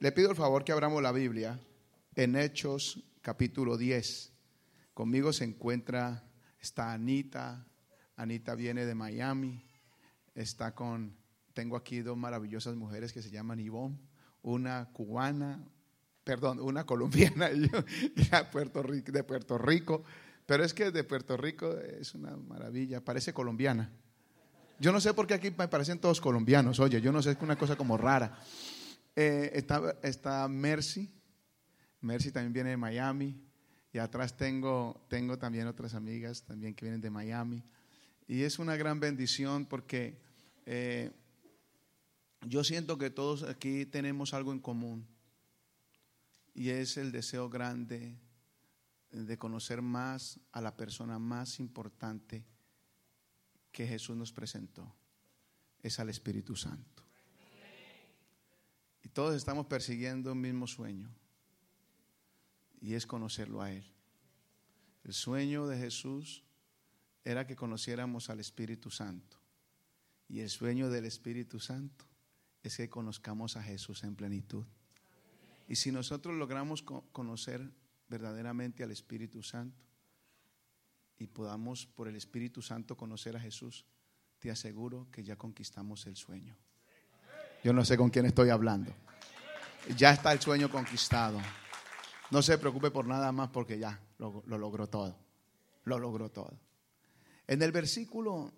Le pido el favor que abramos la Biblia en Hechos capítulo 10. Conmigo se encuentra, está Anita. Anita viene de Miami. Está con, tengo aquí dos maravillosas mujeres que se llaman Ivonne, una cubana, perdón, una colombiana y yo, de Puerto Rico. Pero es que de Puerto Rico es una maravilla, parece colombiana. Yo no sé por qué aquí me parecen todos colombianos, oye, yo no sé, es una cosa como rara. Eh, está, Mercy, Mercy también viene de Miami, y atrás tengo, tengo también otras amigas también que vienen de Miami. Y es una gran bendición porque eh, yo siento que todos aquí tenemos algo en común, y es el deseo grande de conocer más a la persona más importante que Jesús nos presentó, es al Espíritu Santo. Y todos estamos persiguiendo un mismo sueño, y es conocerlo a Él. El sueño de Jesús era que conociéramos al Espíritu Santo. Y el sueño del Espíritu Santo es que conozcamos a Jesús en plenitud. Y si nosotros logramos conocer verdaderamente al Espíritu Santo y podamos por el Espíritu Santo conocer a Jesús, te aseguro que ya conquistamos el sueño. Yo no sé con quién estoy hablando. Ya está el sueño conquistado. No se preocupe por nada más porque ya lo, lo logró todo. Lo logró todo. En el versículo,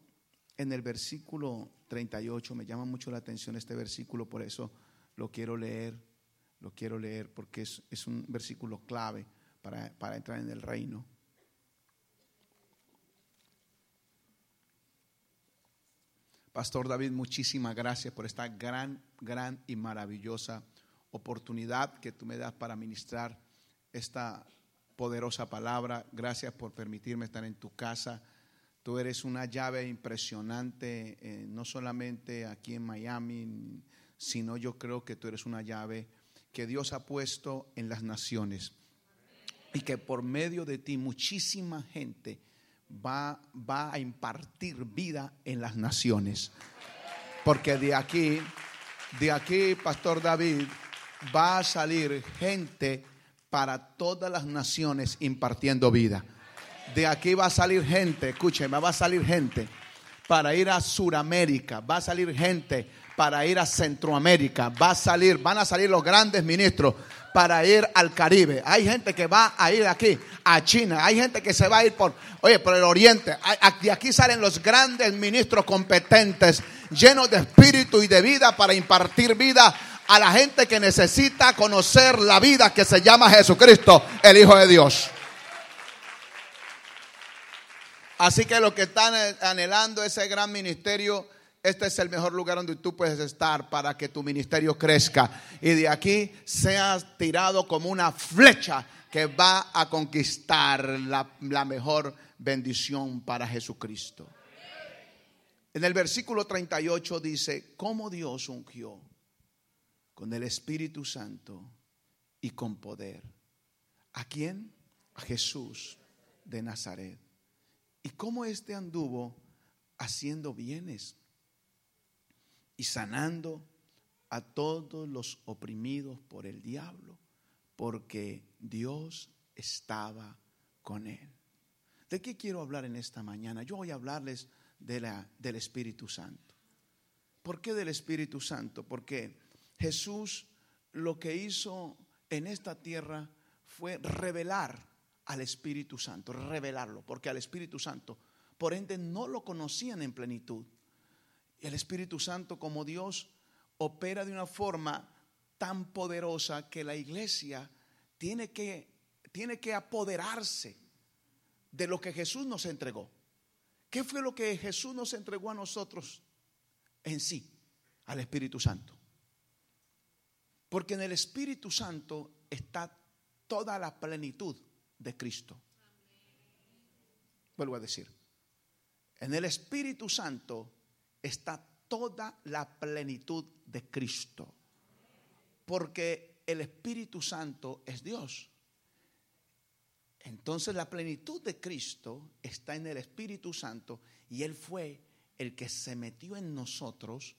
en el versículo 38 me llama mucho la atención este versículo, por eso lo quiero leer, lo quiero leer porque es, un versículo clave para entrar en el reino. Pastor David, muchísimas gracias por esta gran, gran y maravillosa oportunidad que tú me das para ministrar esta poderosa palabra. Gracias por permitirme estar en tu casa. Tú eres una llave impresionante, eh, no solamente aquí en Miami, sino yo creo que tú eres una llave que Dios ha puesto en las naciones y que por medio de ti muchísima gente va, va a impartir vida en las naciones. Porque de aquí, de aquí, Pastor David, va a salir gente para todas las naciones impartiendo vida. De aquí va a salir gente, escúcheme, va a salir gente para ir a Suramérica, va a salir gente para ir a Centroamérica, va a salir, van a salir los grandes ministros para ir al Caribe. Hay gente que va a ir aquí a China, hay gente que se va a ir por, oye, por el Oriente. De aquí salen los grandes ministros competentes, llenos de espíritu y de vida para impartir vida a la gente que necesita conocer la vida que se llama Jesucristo, el Hijo de Dios. Así que los que están anhelando ese gran ministerio, este es el mejor lugar donde tú puedes estar para que tu ministerio crezca y de aquí seas tirado como una flecha que va a conquistar la, mejor bendición para Jesucristo. En el versículo 38 dice, ¿cómo Dios ungió con el Espíritu Santo y con poder? ¿A quién? A Jesús de Nazaret. ¿Y cómo éste anduvo haciendo bienes? Y sanando a todos los oprimidos por el diablo, porque Dios estaba con él. ¿De qué quiero hablar en esta mañana? Yo voy a hablarles de la, del Espíritu Santo. ¿Por qué del Espíritu Santo? Porque Jesús lo que hizo en esta tierra fue revelar al Espíritu Santo, revelarlo, porque al Espíritu Santo, por ende, no lo conocían en plenitud. Y el Espíritu Santo como Dios opera de una forma tan poderosa que la iglesia tiene que, tiene que apoderarse de lo que Jesús nos entregó. ¿Qué fue lo que Jesús nos entregó a nosotros en sí? Al Espíritu Santo. Porque en el Espíritu Santo está toda la plenitud de Cristo. Vuelvo a decir, en el Espíritu Santo está toda la plenitud de Cristo. Porque el Espíritu Santo es Dios. Entonces la plenitud de Cristo está en el Espíritu Santo y Él fue el que se metió en nosotros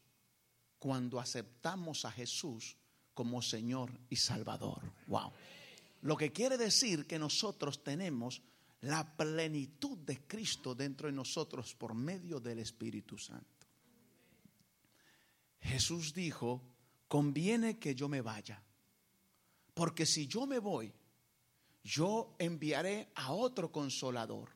cuando aceptamos a Jesús como Señor y Salvador. Wow. Lo que quiere decir que nosotros tenemos la plenitud de Cristo dentro de nosotros por medio del Espíritu Santo. Jesús dijo, conviene que yo me vaya, porque si yo me voy, yo enviaré a otro consolador.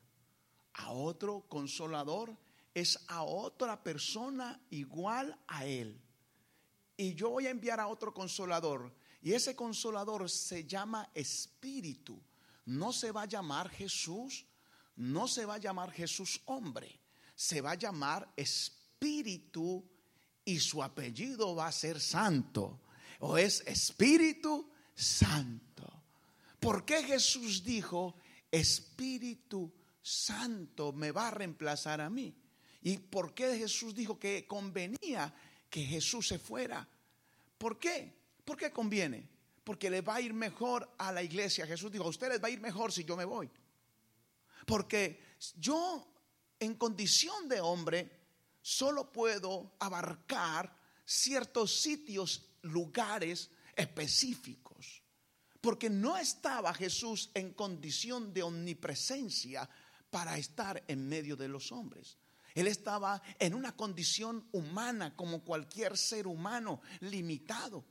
A otro consolador es a otra persona igual a él. Y yo voy a enviar a otro consolador. Y ese consolador se llama Espíritu. No se va a llamar Jesús, no se va a llamar Jesús hombre. Se va a llamar Espíritu y su apellido va a ser Santo. O es Espíritu Santo. ¿Por qué Jesús dijo, Espíritu Santo me va a reemplazar a mí? ¿Y por qué Jesús dijo que convenía que Jesús se fuera? ¿Por qué? ¿Por qué conviene? Porque le va a ir mejor a la iglesia. Jesús dijo, a ustedes va a ir mejor si yo me voy. Porque yo en condición de hombre solo puedo abarcar ciertos sitios, lugares específicos. Porque no estaba Jesús en condición de omnipresencia para estar en medio de los hombres. Él estaba en una condición humana como cualquier ser humano, limitado.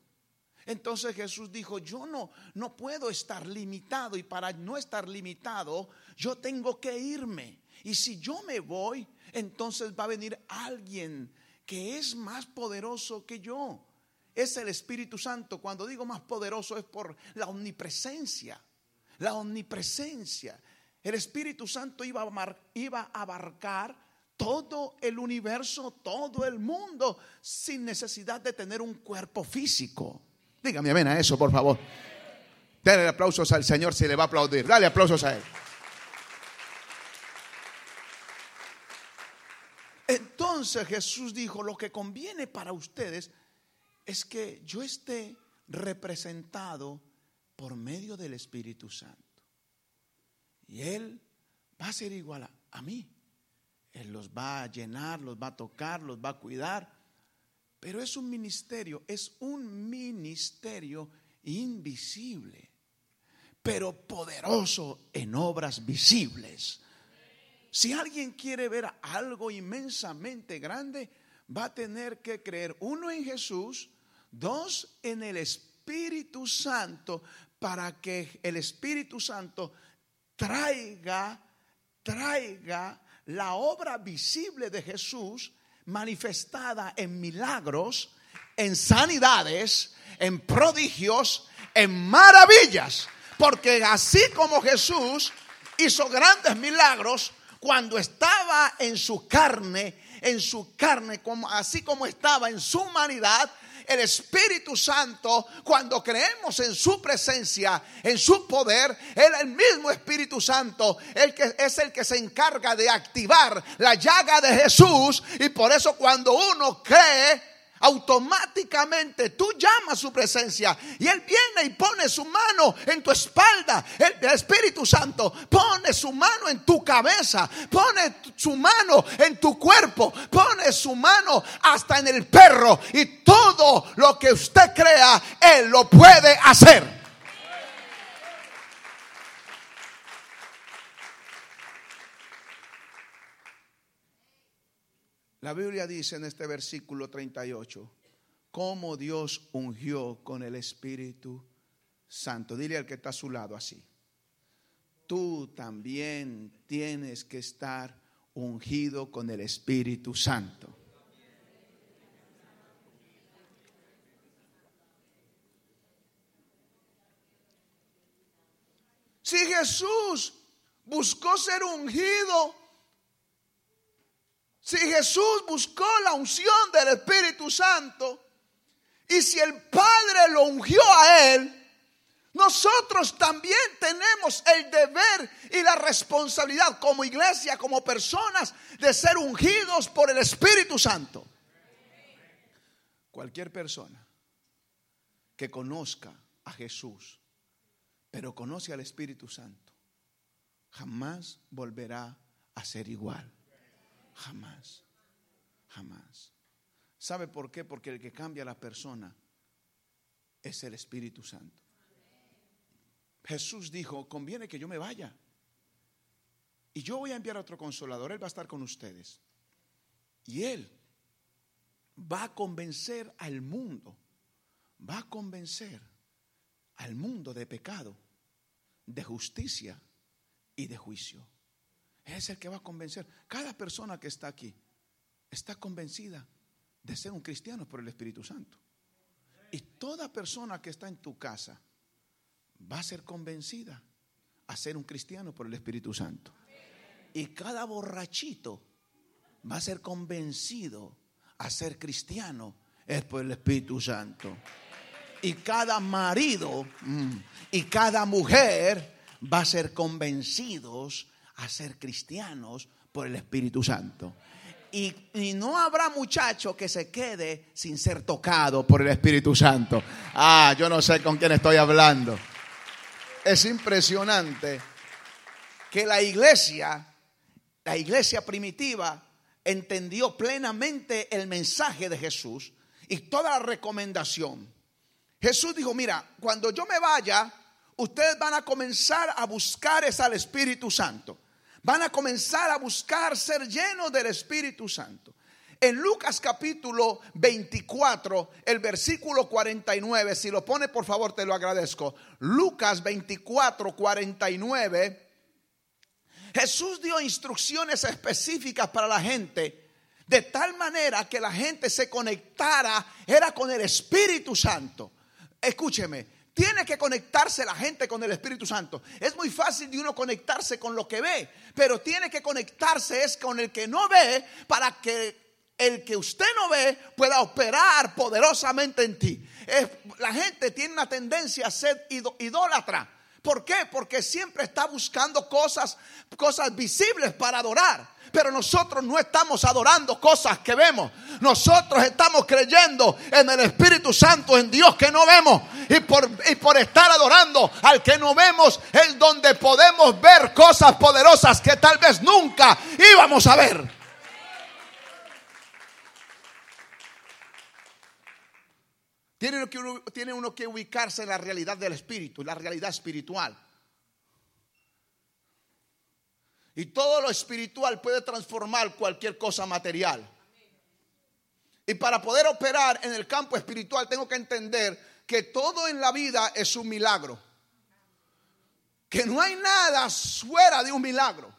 Entonces Jesús dijo, yo no, no puedo estar limitado y para no estar limitado, yo tengo que irme. Y si yo me voy, entonces va a venir alguien que es más poderoso que yo. Es el Espíritu Santo. Cuando digo más poderoso es por la omnipresencia. La omnipresencia. El Espíritu Santo iba a, iba abarcar todo el universo, todo el mundo, sin necesidad de tener un cuerpo físico. Dígame amén a eso, por favor. Dale aplausos al Señor si le va a aplaudir. Dale aplausos a Él. Entonces Jesús dijo, lo que conviene para ustedes es que yo esté representado por medio del Espíritu Santo. Y Él va a ser igual a, mí. Él los va a llenar, los va a tocar, los va a cuidar. Pero es un ministerio, es un ministerio invisible, pero poderoso en obras visibles. Si alguien quiere ver algo inmensamente grande, va a tener que creer, uno, en Jesús, dos, en el Espíritu Santo, para que el Espíritu Santo traiga, traiga la obra visible de Jesús manifestada en milagros, en sanidades, en prodigios, en maravillas. Porque así como Jesús hizo grandes milagros, cuando estaba en su carne, en su carne, como, así como estaba en su humanidad, el Espíritu Santo, cuando creemos en su presencia, en su poder, Él el mismo Espíritu Santo, el que es el que se encarga de activar la llaga de Jesús. Y por eso cuando uno cree, automáticamente tú llamas su presencia y Él viene y pone su mano en tu espalda. El, Espíritu Santo pone su mano en tu cabeza, pone su mano en tu cuerpo, pone su mano hasta en el perro y todo lo que usted crea, Él lo puede hacer. La Biblia dice en este versículo 38, cómo Dios ungió con el Espíritu Santo. Dile al que está a su lado así. Tú también tienes que estar ungido con el Espíritu Santo. Si Jesús buscó ser ungido si Jesús buscó la unción del Espíritu Santo y si el Padre lo ungió a él, nosotros también tenemos el deber y la responsabilidad como iglesia, como personas, de ser ungidos por el Espíritu Santo. Cualquier persona que conozca a Jesús, pero conoce al Espíritu Santo, jamás volverá a ser igual. Jamás, jamás. ¿Sabe por qué? Porque el que cambia a la persona es el Espíritu Santo. Jesús dijo, conviene que yo me vaya. Y yo voy a enviar a otro consolador, Él va a estar con ustedes. Y Él va a convencer al mundo, va a convencer al mundo de pecado, de justicia y de juicio. Es el que va a convencer. Cada persona que está aquí está convencida de ser un cristiano por el Espíritu Santo. Y toda persona que está en tu casa va a ser convencida a ser un cristiano por el Espíritu Santo. Y cada borrachito va a ser convencido a ser cristiano es por el Espíritu Santo. Y cada marido mm, y cada mujer va a ser convencidos a ser cristianos por el Espíritu Santo. Y, no habrá muchacho que se quede sin ser tocado por el Espíritu Santo. Ah, yo no sé con quién estoy hablando. Es impresionante que la iglesia, la iglesia primitiva, entendió plenamente el mensaje de Jesús y toda la recomendación. Jesús dijo, mira, cuando yo me vaya, ustedes van a comenzar a buscar es al Espíritu Santo van a comenzar a buscar ser llenos del Espíritu Santo. En Lucas capítulo 24, el versículo 49, si lo pone por favor te lo agradezco. Lucas 24, 49, Jesús dio instrucciones específicas para la gente, de tal manera que la gente se conectara, era con el Espíritu Santo. Escúcheme, tiene que conectarse la gente con el Espíritu Santo. Es muy fácil de uno conectarse con lo que ve, pero tiene que conectarse es con el que no ve para que el que usted no ve pueda operar poderosamente en ti. la gente tiene una tendencia a ser idólatra. ¿Por qué? Porque siempre está buscando cosas, cosas visibles para adorar. Pero nosotros no estamos adorando cosas que vemos. Nosotros estamos creyendo en el Espíritu Santo, en Dios que no vemos. Y por, y por estar adorando al que no vemos es donde podemos ver cosas poderosas que tal vez nunca íbamos a ver. Tiene, tiene uno que ubicarse en la realidad del Espíritu, la realidad espiritual. Y todo lo espiritual puede transformar cualquier cosa material. Y para poder operar en el campo espiritual tengo que entender que todo en la vida es un milagro. Que no hay nada fuera de un milagro.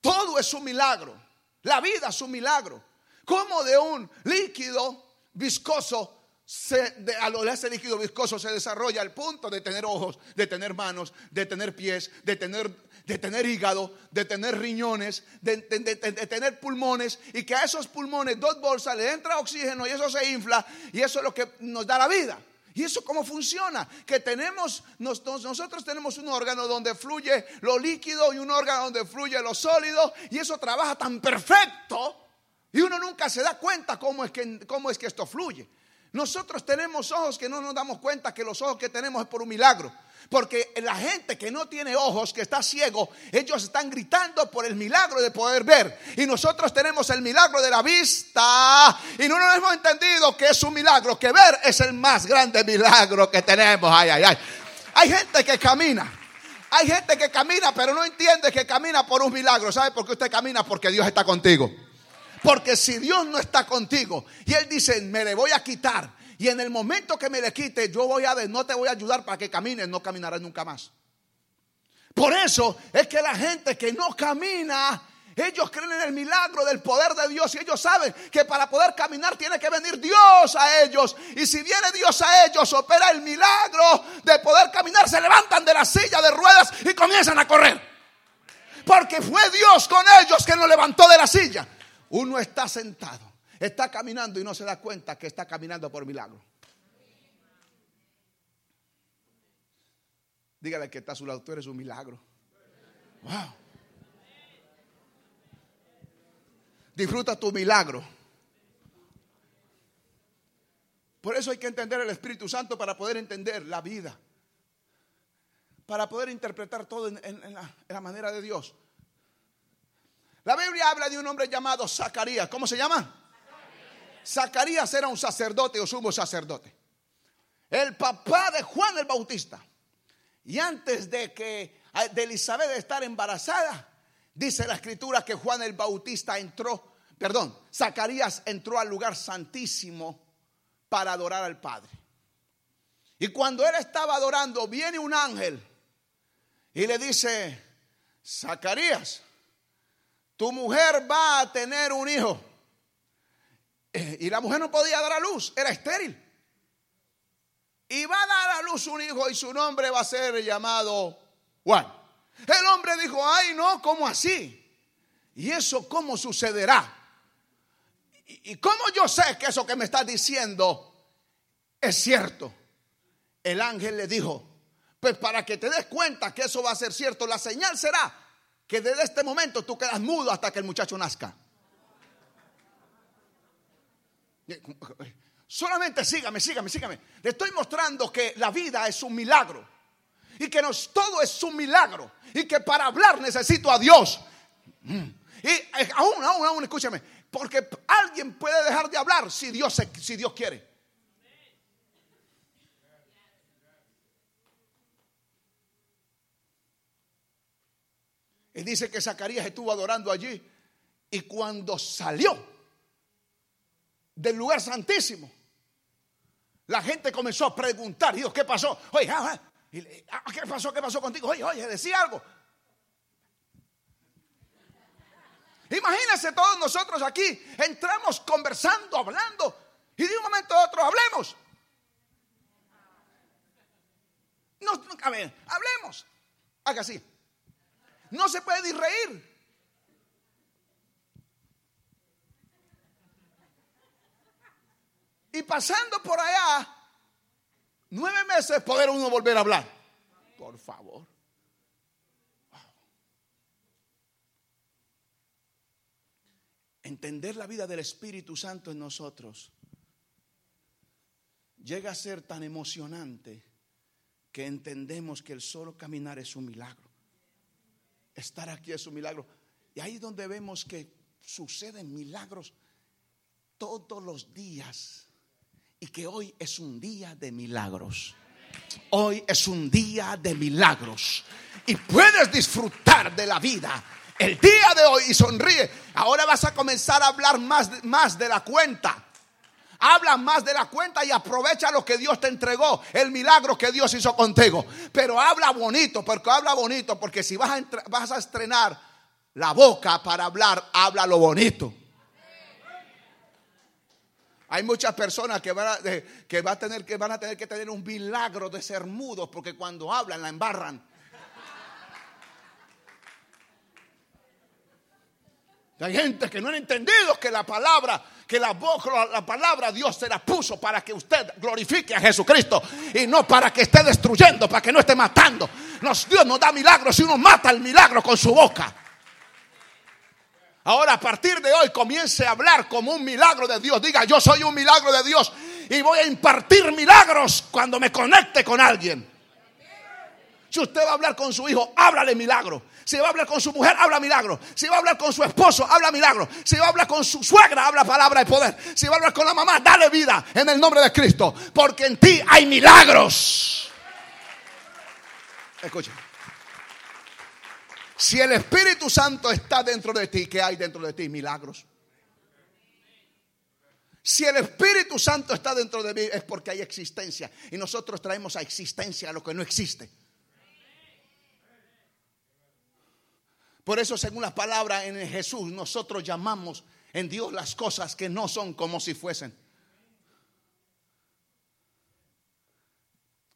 Todo es un milagro. La vida es un milagro. Como de un líquido viscoso se, a lo de ese líquido viscoso se desarrolla al punto de tener ojos, de tener manos, de tener pies, de tener de tener hígado, de tener riñones, de, tener pulmones y que a esos pulmones dos bolsas le entra oxígeno y eso se infla y eso es lo que nos da la vida. ¿Y eso cómo funciona? Que tenemos, nosotros tenemos un órgano donde fluye lo líquido y un órgano donde fluye lo sólido y eso trabaja tan perfecto y uno nunca se da cuenta cómo es que, cómo es que esto fluye. Nosotros tenemos ojos que no nos damos cuenta que los ojos que tenemos es por un milagro. Porque la gente que no tiene ojos, que está ciego, ellos están gritando por el milagro de poder ver. Y nosotros tenemos el milagro de la vista. Y no nos hemos entendido que es un milagro, que ver es el más grande milagro que tenemos. Ay, ay, ay. Hay gente que camina. Hay gente que camina, pero no entiende que camina por un milagro. ¿Sabe por qué usted camina? Porque Dios está contigo. Porque si Dios no está contigo y Él dice, me le voy a quitar, y en el momento que me le quite, yo voy a no te voy a ayudar para que camines, no caminarás nunca más. Por eso es que la gente que no camina, ellos creen en el milagro del poder de Dios y ellos saben que para poder caminar tiene que venir Dios a ellos. Y si viene Dios a ellos, opera el milagro de poder caminar, se levantan de la silla de ruedas y comienzan a correr. Porque fue Dios con ellos que nos levantó de la silla. Uno está sentado Está caminando y no se da cuenta que está caminando por milagro. Dígale que está a su lado, tú eres un milagro. Wow. Disfruta tu milagro. Por eso hay que entender el Espíritu Santo para poder entender la vida. Para poder interpretar todo en, la, manera de Dios. La Biblia habla de un hombre llamado Zacarías. ¿Cómo se llama? Zacarías era un sacerdote o sumo sacerdote. el papá de Juan el Bautista. Y antes de que de Elizabeth estar embarazada, dice la escritura que Juan el Bautista entró, perdón, Zacarías entró al lugar santísimo para adorar al Padre. Y cuando él estaba adorando, viene un ángel y le dice, Zacarías, tu mujer va a tener un hijo. Eh, y la mujer no podía dar a luz, era estéril. Y va a dar a luz un hijo y su nombre va a ser llamado Juan. El hombre dijo, ay no, ¿cómo así? ¿Y eso cómo sucederá? ¿Y cómo yo sé que eso que me estás diciendo es cierto? El ángel le dijo, pues para que te des cuenta que eso va a ser cierto, la señal será que desde este momento tú quedas mudo hasta que el muchacho nazca. Solamente sígame, sígame, sígame. Le estoy mostrando que la vida es un milagro. Y que todo es un milagro. Y que para hablar necesito a Dios. Mm. Y eh, aún, aún, aún, escúchame. Porque alguien puede dejar de hablar si Dios, si Dios quiere. Y dice que Zacarías estuvo adorando allí. Y cuando salió del lugar santísimo, la gente comenzó a preguntar. Dios, ¿qué pasó? Oye, ah, ah, ah, ¿qué pasó? ¿Qué pasó contigo? Oye, oye, decía algo. Imagínense todos nosotros aquí, entramos conversando, hablando, y de un momento a otro hablemos. A ver, hablemos. Haga así. No se puede reír. Y pasando por allá, nueve meses poder uno volver a hablar. Por favor. Entender la vida del Espíritu Santo en nosotros llega a ser tan emocionante que entendemos que el solo caminar es un milagro. Estar aquí es un milagro. Y ahí es donde vemos que suceden milagros todos los días. Y que hoy es un día de milagros. Hoy es un día de milagros. Y puedes disfrutar de la vida el día de hoy y sonríe. Ahora vas a comenzar a hablar más, más de la cuenta. Habla más de la cuenta y aprovecha lo que Dios te entregó, el milagro que Dios hizo contigo. Pero habla bonito, porque habla bonito, porque si vas a, vas a estrenar la boca para hablar, habla lo bonito. Hay muchas personas que van, a, que, a tener, que van a tener que tener un milagro de ser mudos, porque cuando hablan la embarran. Hay gente que no han entendido que la palabra, que la, la palabra Dios se la puso para que usted glorifique a Jesucristo y no para que esté destruyendo, para que no esté matando. Dios nos da milagros y uno mata el milagro con su boca. Ahora a partir de hoy comience a hablar como un milagro de Dios. Diga, yo soy un milagro de Dios y voy a impartir milagros cuando me conecte con alguien. Si usted va a hablar con su hijo, háblale milagro. Si va a hablar con su mujer, habla milagro. Si va a hablar con su esposo, habla milagro. Si va a hablar con su suegra, habla palabra de poder. Si va a hablar con la mamá, dale vida en el nombre de Cristo. Porque en ti hay milagros. Escucha. Si el Espíritu Santo está dentro de ti, ¿qué hay dentro de ti? Milagros. Si el Espíritu Santo está dentro de mí es porque hay existencia. Y nosotros traemos a existencia lo que no existe. Por eso, según la palabra en Jesús, nosotros llamamos en Dios las cosas que no son como si fuesen.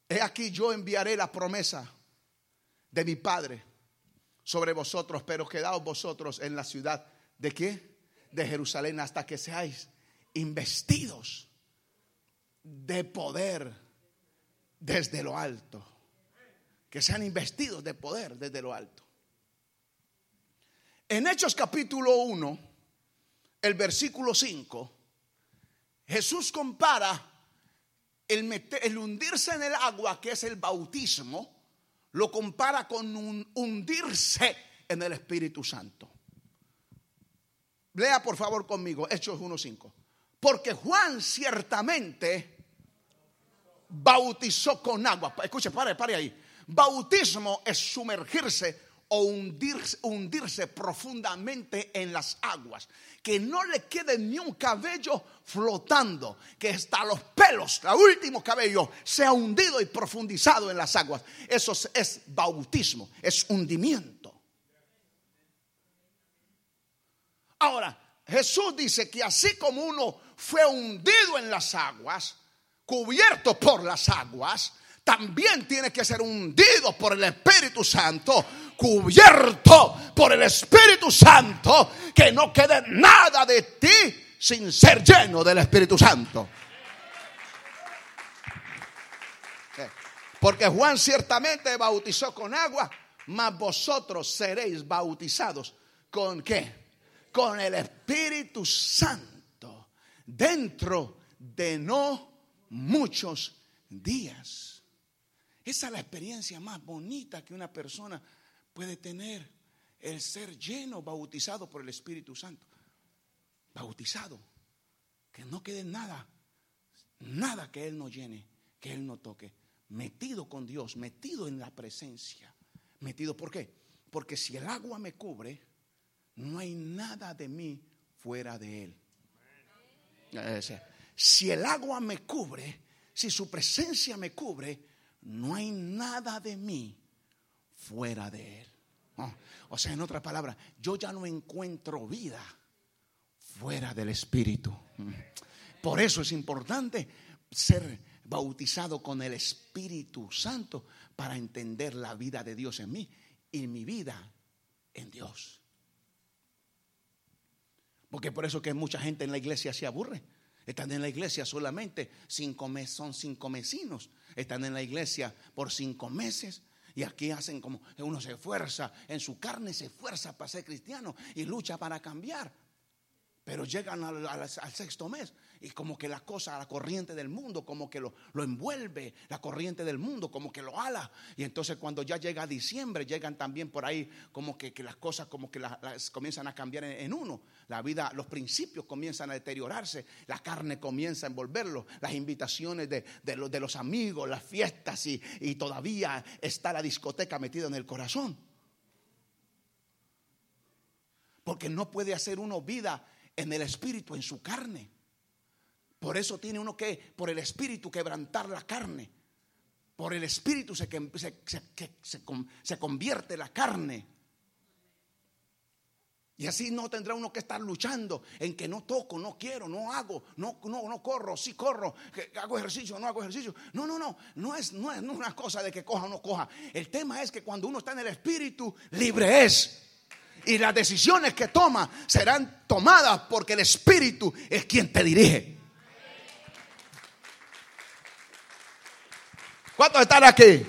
He aquí yo enviaré la promesa de mi Padre sobre vosotros, pero quedaos vosotros en la ciudad de qué? De Jerusalén hasta que seáis investidos de poder desde lo alto. Que sean investidos de poder desde lo alto. En Hechos capítulo 1, el versículo 5, Jesús compara el, el, hundirse en el agua, que es el bautismo, lo compara con un hundirse en el Espíritu Santo. Lea por favor conmigo Hechos 1.5. Porque Juan ciertamente bautizó con agua. Escuche, pare, pare ahí. Bautismo es sumergirse o hundirse, profundamente en las aguas. Que no le quede ni un cabello flotando, que hasta los pelos, el último cabello, sea hundido y profundizado en las aguas. Eso es, es bautismo, es hundimiento. Ahora, Jesús dice que así como uno fue hundido en las aguas, cubierto por las aguas, también tiene que ser hundido por el Espíritu Santo, cubierto por el Espíritu Santo, que no quede nada de ti sin ser lleno del Espíritu Santo. Porque Juan ciertamente bautizó con agua, mas vosotros seréis bautizados con qué? Con el Espíritu Santo dentro de no muchos días. Esa es la experiencia más bonita que una persona puede tener, el ser lleno, bautizado por el Espíritu Santo. Bautizado, que no quede nada, nada que Él no llene, que Él no toque. Metido con Dios, metido en la presencia. Metido, ¿por qué? Porque si el agua me cubre, no hay nada de mí fuera de Él. Si el agua me cubre, si su presencia me cubre, no hay nada de mí fuera de Él. O sea, en otra palabra, yo ya no encuentro vida fuera del Espíritu. Por eso es importante ser bautizado con el Espíritu Santo para entender la vida de Dios en mí y mi vida en Dios. Porque por eso que mucha gente en la iglesia se aburre. Están en la iglesia solamente cinco meses, son cinco mesinos. Están en la iglesia por cinco meses. Y aquí hacen como uno se esfuerza, en su carne se esfuerza para ser cristiano y lucha para cambiar. Pero llegan al, sexto mes y como que la cosa, la corriente del mundo, como que lo, envuelve, la corriente del mundo, como que lo ala. Y entonces cuando ya llega diciembre, llegan también por ahí como que, las cosas como que las, comienzan a cambiar en, uno. La vida, los principios comienzan a deteriorarse, la carne comienza a envolverlo, las invitaciones de, los, de los amigos, las fiestas y, y todavía está la discoteca metida en el corazón. Porque no puede hacer uno vida en el espíritu, en su carne. Por eso tiene uno que, por el espíritu, quebrantar la carne. Por el espíritu se, se, se, convierte la carne. Y así no tendrá uno que estar luchando en que no toco, no quiero, no hago, no, no, no corro, sí corro, hago ejercicio, no hago ejercicio. No, no, no, no es, no es una cosa de que coja o no coja. El tema es que cuando uno está en el espíritu, libre es. Y las decisiones que toma serán tomadas porque el Espíritu es quien te dirige. ¿Cuántos están aquí?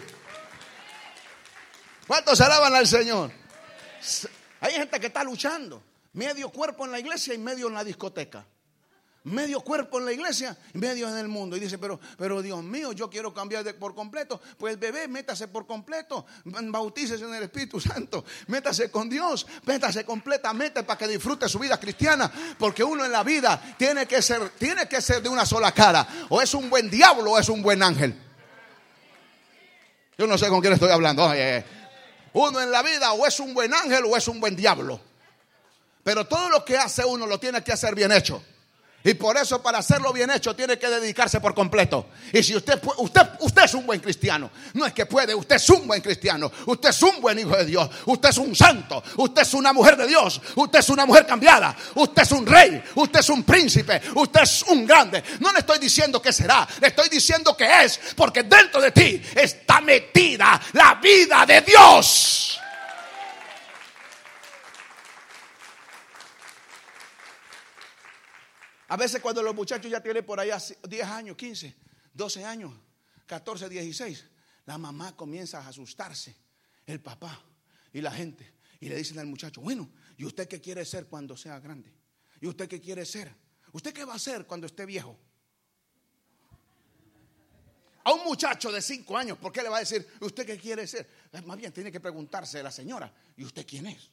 ¿Cuántos alaban al Señor? Hay gente que está luchando, medio cuerpo en la iglesia y medio en la discoteca medio cuerpo en la iglesia y medio en el mundo. Y dice, pero, pero Dios mío, yo quiero cambiar de, por completo. Pues bebé, métase por completo, bautícese en el Espíritu Santo, métase con Dios, métase completamente para que disfrute su vida cristiana. Porque uno en la vida tiene que ser, tiene que ser de una sola cara. O es un buen diablo o es un buen ángel. Yo no sé con quién estoy hablando. Uno en la vida o es un buen ángel o es un buen diablo. Pero todo lo que hace uno lo tiene que hacer bien hecho. Y por eso para hacerlo bien hecho tiene que dedicarse por completo. Y si usted, usted, usted es un buen cristiano, no es que puede, usted es un buen cristiano, usted es un buen hijo de Dios, usted es un santo, usted es una mujer de Dios, usted es una mujer cambiada, usted es un rey, usted es un príncipe, usted es un grande. No le estoy diciendo que será, le estoy diciendo que es, porque dentro de ti está metida la vida de Dios. A veces cuando los muchachos ya tienen por allá 10 años, 15, 12 años, 14, 16, la mamá comienza a asustarse, el papá y la gente. Y le dicen al muchacho, bueno, ¿y usted qué quiere ser cuando sea grande? ¿Y usted qué quiere ser? ¿Usted qué va a ser cuando esté viejo? A un muchacho de 5 años, ¿por qué le va a decir, ¿usted qué quiere ser? Más bien tiene que preguntarse a la señora, ¿y usted quién es?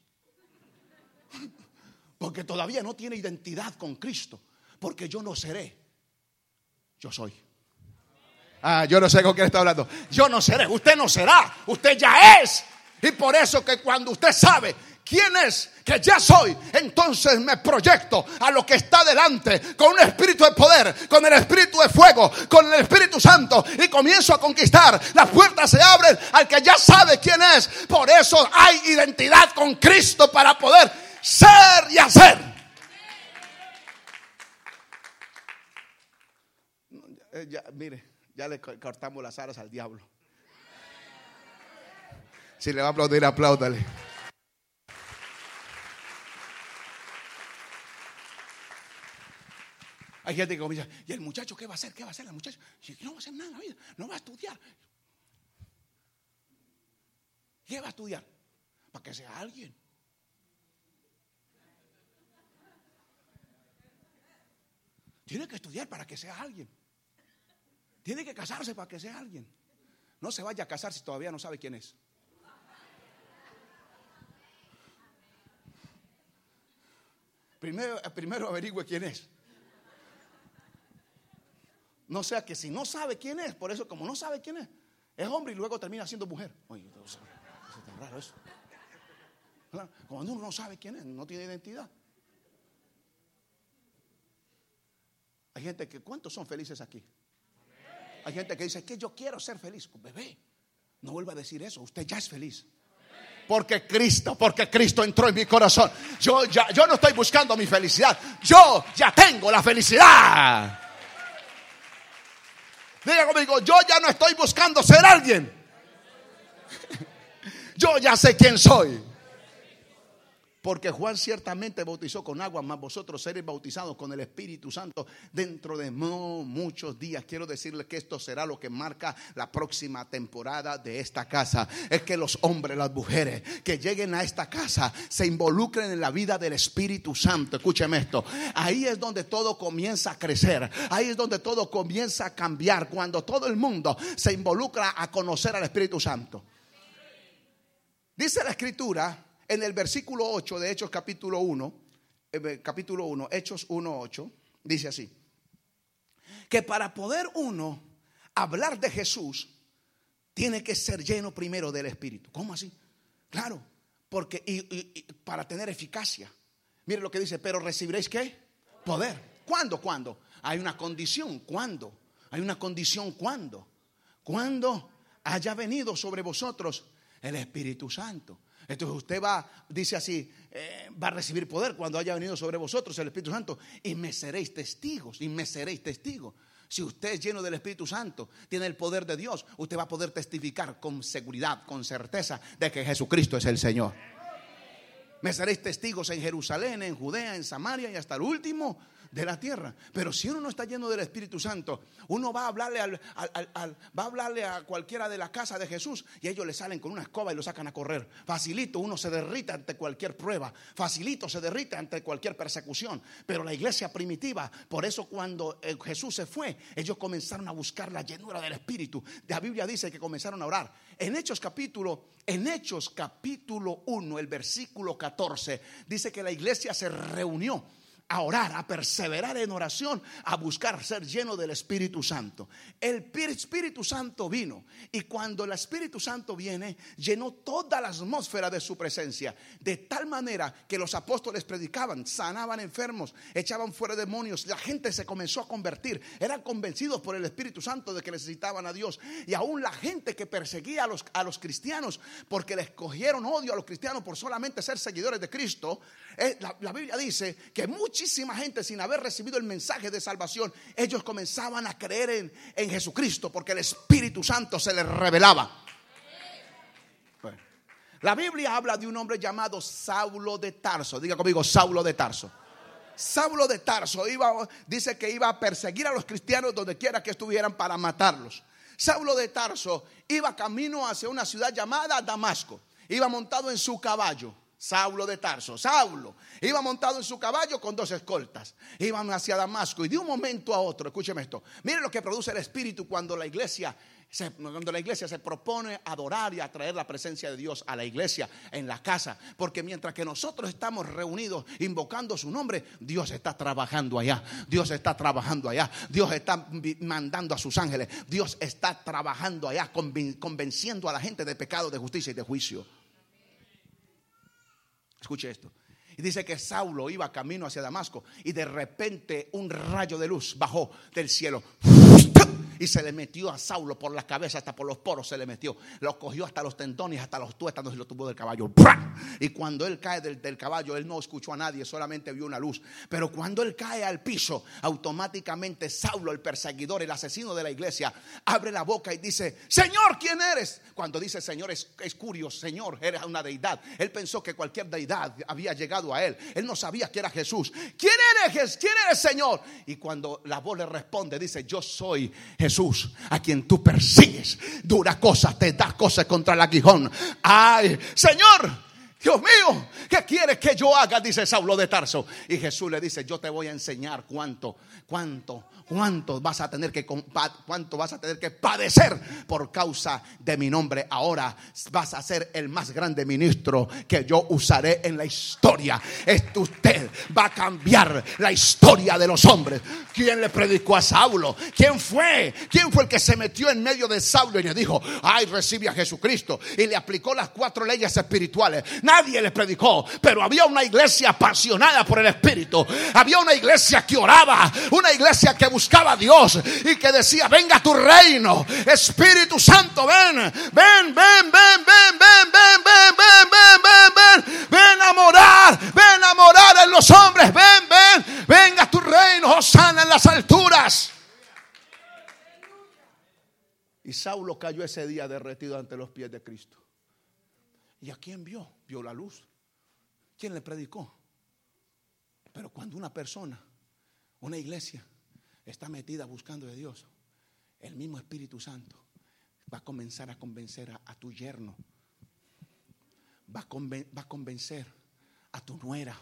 Porque todavía no tiene identidad con Cristo. Porque yo no seré, yo soy. Ah, yo no sé con quién está hablando. Yo no seré, usted no será, usted ya es. Y por eso que cuando usted sabe quién es, que ya soy, entonces me proyecto a lo que está delante con un espíritu de poder, con el espíritu de fuego, con el Espíritu Santo y comienzo a conquistar. Las puertas se abren al que ya sabe quién es. Por eso hay identidad con Cristo para poder ser y hacer. Ya, mire, ya le cortamos las alas al diablo. Si le va a aplaudir, apláudale. Hay gente que comienza, ¿y el muchacho qué va a hacer? ¿Qué va a hacer el muchacho? no va a hacer nada en la vida, no va a estudiar. ¿Qué va a estudiar? Para que sea alguien. Tiene que estudiar para que sea alguien. Tiene que casarse para que sea alguien. No se vaya a casar si todavía no sabe quién es. Primero, primero averigüe quién es. No sea que si no sabe quién es, por eso como no sabe quién es, es hombre y luego termina siendo mujer. Oye, es tan raro eso. Cuando uno no sabe quién es, no tiene identidad. Hay gente que, ¿cuántos son felices aquí? Hay gente que dice que yo quiero ser feliz. Bebé, no vuelva a decir eso, usted ya es feliz. Porque Cristo, porque Cristo entró en mi corazón. Yo ya, yo no estoy buscando mi felicidad. Yo ya tengo la felicidad. Diga conmigo, yo ya no estoy buscando ser alguien. Yo ya sé quién soy. Porque Juan ciertamente bautizó con agua, mas vosotros seréis bautizados con el Espíritu Santo dentro de muchos días. Quiero decirles que esto será lo que marca la próxima temporada de esta casa. Es que los hombres, las mujeres que lleguen a esta casa se involucren en la vida del Espíritu Santo. Escúcheme esto. Ahí es donde todo comienza a crecer. Ahí es donde todo comienza a cambiar. Cuando todo el mundo se involucra a conocer al Espíritu Santo. Dice la escritura en el versículo 8 de Hechos capítulo 1, eh, capítulo 1, Hechos 1, 8, dice así, que para poder uno hablar de Jesús, tiene que ser lleno primero del Espíritu. ¿Cómo así? Claro, porque y, para tener eficacia. Mire lo que dice, pero recibiréis qué? Poder. ¿Cuándo? ¿Cuándo? Hay una condición. ¿Cuándo? Hay una condición. ¿Cuándo? Cuando haya venido sobre vosotros el Espíritu Santo. Entonces usted va, dice así, eh, va a recibir poder cuando haya venido sobre vosotros el Espíritu Santo y me seréis testigos, y me seréis testigos. Si usted es lleno del Espíritu Santo, tiene el poder de Dios, usted va a poder testificar con seguridad, con certeza de que Jesucristo es el Señor. Me seréis testigos en Jerusalén, en Judea, en Samaria y hasta el último de la tierra. Pero si uno no está lleno del Espíritu Santo, uno va a hablarle al, va a hablarle a cualquiera de la casa de Jesús y ellos le salen con una escoba y lo sacan a correr. Facilito, uno se derrita ante cualquier prueba. Facilito se derrite ante cualquier persecución. Pero la iglesia primitiva, por eso cuando eh, Jesús se fue, ellos comenzaron a buscar la llenura del Espíritu. La Biblia dice que comenzaron a orar. En Hechos capítulo, en Hechos capítulo 1, el versículo 14, dice que la iglesia se reunió a orar, a perseverar en oración, a buscar ser lleno del Espíritu Santo. El Espíritu Santo vino y cuando el Espíritu Santo viene, llenó toda la atmósfera de su presencia, de tal manera que los apóstoles predicaban, sanaban enfermos, echaban fuera demonios, la gente se comenzó a convertir, eran convencidos por el Espíritu Santo de que necesitaban a Dios y aún la gente que perseguía a los, a los cristianos porque les cogieron odio a los cristianos por solamente ser seguidores de Cristo, eh, la, Biblia dice que muchísima gente sin haber recibido el mensaje de salvación, ellos comenzaban a creer en, en Jesucristo porque el Espíritu Santo se les revelaba. la Biblia habla de un hombre llamado Saulo de Tarso. Diga conmigo, Saulo de Tarso. Saulo de Tarso iba, dice que iba a perseguir a los cristianos donde quiera que estuvieran para matarlos. Saulo de Tarso iba camino hacia una ciudad llamada Damasco. Iba montado en su caballo. Saulo de Tarso, Saulo, iba montado en su caballo con dos escoltas, iban hacia Damasco y de un momento a otro, escúcheme esto, miren lo que produce el Espíritu cuando la iglesia cuando la iglesia se propone adorar y atraer la presencia de Dios a la iglesia, en la casa, porque mientras que nosotros estamos reunidos invocando su nombre, Dios está trabajando allá, Dios está trabajando allá, Dios está mandando a sus ángeles, Dios está trabajando allá, convenciendo a la gente de pecado, de justicia y de juicio. Escuche esto. Y dice que Saulo iba camino hacia Damasco y de repente un rayo de luz bajó del cielo y se le metió a Saulo por la cabeza, hasta por los poros se le metió. Lo cogió hasta los tendones, hasta los tuétanos y lo tuvo del caballo. Y cuando él cae del, caballo, él no escuchó a nadie, solamente vio una luz. Pero cuando él cae al piso, automáticamente Saulo, el perseguidor, el asesino de la iglesia, abre la boca y dice, Señor, ¿quién eres? Cuando dice Señor es, es curioso, Señor, eres una deidad. Él pensó que cualquier deidad había llegado a él. Él no sabía que era Jesús. ¿Quién eres? ¿Quién eres, Señor? Y cuando la voz le responde, dice, yo soy Jesús Jesús, a quien tú persigues, dura cosas, te da cosas contra el aguijón. Ay, Señor, Dios mío, ¿qué quieres que yo haga? Dice Saulo de Tarso. Y Jesús le dice, yo te voy a enseñar cuánto, cuánto cuánto vas a tener que cuánto vas a tener que padecer por causa de mi nombre. Ahora vas a ser el más grande ministro que yo usaré en la historia. Esto usted va a cambiar la historia de los hombres. ¿Quién le predicó a Saulo? ¿Quién fue? ¿Quién fue el que se metió en medio de Saulo y le dijo, "Ay, recibe a Jesucristo" y le aplicó las cuatro leyes espirituales? Nadie le predicó, pero había una iglesia apasionada por el espíritu. Había una iglesia que oraba, una iglesia que buscaba a Dios y que decía, venga tu reino, Espíritu Santo, ven, ven, ven, ven, ven, ven, ven, ven, ven, ven, ven, ven, a morar, ven a morar en los hombres, ven, ven, venga tu reino, sana en las alturas. Y Saulo cayó ese día derretido ante los pies de Cristo. ¿Y a quién vio? Vio la luz. ¿Quién le predicó? Pero cuando una persona, una iglesia, está metida buscando de Dios, el mismo Espíritu Santo va a comenzar a convencer a, tu yerno, va a, convencer a tu nuera,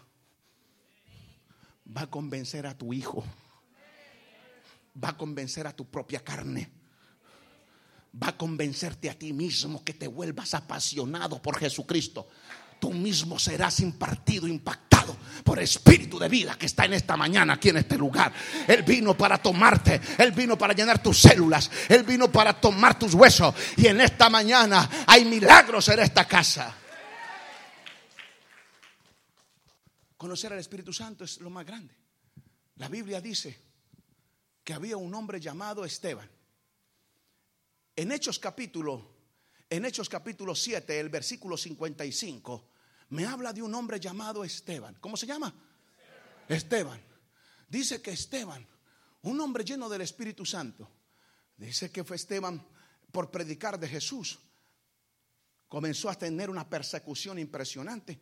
va a convencer a tu hijo, va a convencer a tu propia carne. Va a convencerte a ti mismo que te vuelvas apasionado por Jesucristo. Tú mismo serás impartido, impactado por espíritu de vida que está en esta mañana aquí en este lugar. Él vino para tomarte, Él vino para llenar tus células, Él vino para tomar tus huesos. Y en esta mañana hay milagros en esta casa. Conocer al Espíritu Santo es lo más grande. La Biblia dice que había un hombre llamado Esteban. En Hechos capítulo, en Hechos capítulo 7, el versículo 55, me habla de un hombre llamado Esteban. ¿Cómo se llama? Esteban. Dice que Esteban, un hombre lleno del Espíritu Santo, dice que fue Esteban por predicar de Jesús. Comenzó a tener una persecución impresionante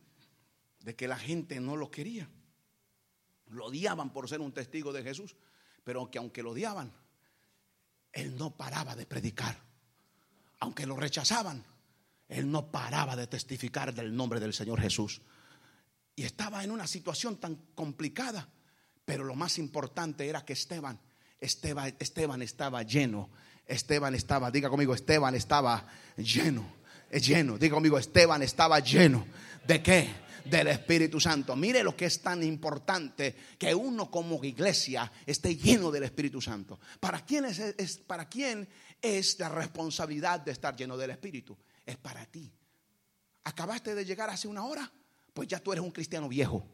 de que la gente no lo quería. Lo odiaban por ser un testigo de Jesús, pero que aunque lo odiaban, él no paraba de predicar. Aunque lo rechazaban, él no paraba de testificar del nombre del Señor Jesús. Y estaba en una situación tan complicada. Pero lo más importante era que Esteban, Esteban, Esteban estaba lleno. Esteban estaba, diga conmigo, Esteban estaba lleno. Lleno, diga conmigo, Esteban estaba lleno. ¿De qué? del Espíritu Santo. Mire lo que es tan importante que uno como iglesia esté lleno del Espíritu Santo. ¿Para quién es, para quién es la responsabilidad de estar lleno del Espíritu? Es para ti. Acabaste de llegar hace una hora, pues ya tú eres un cristiano viejo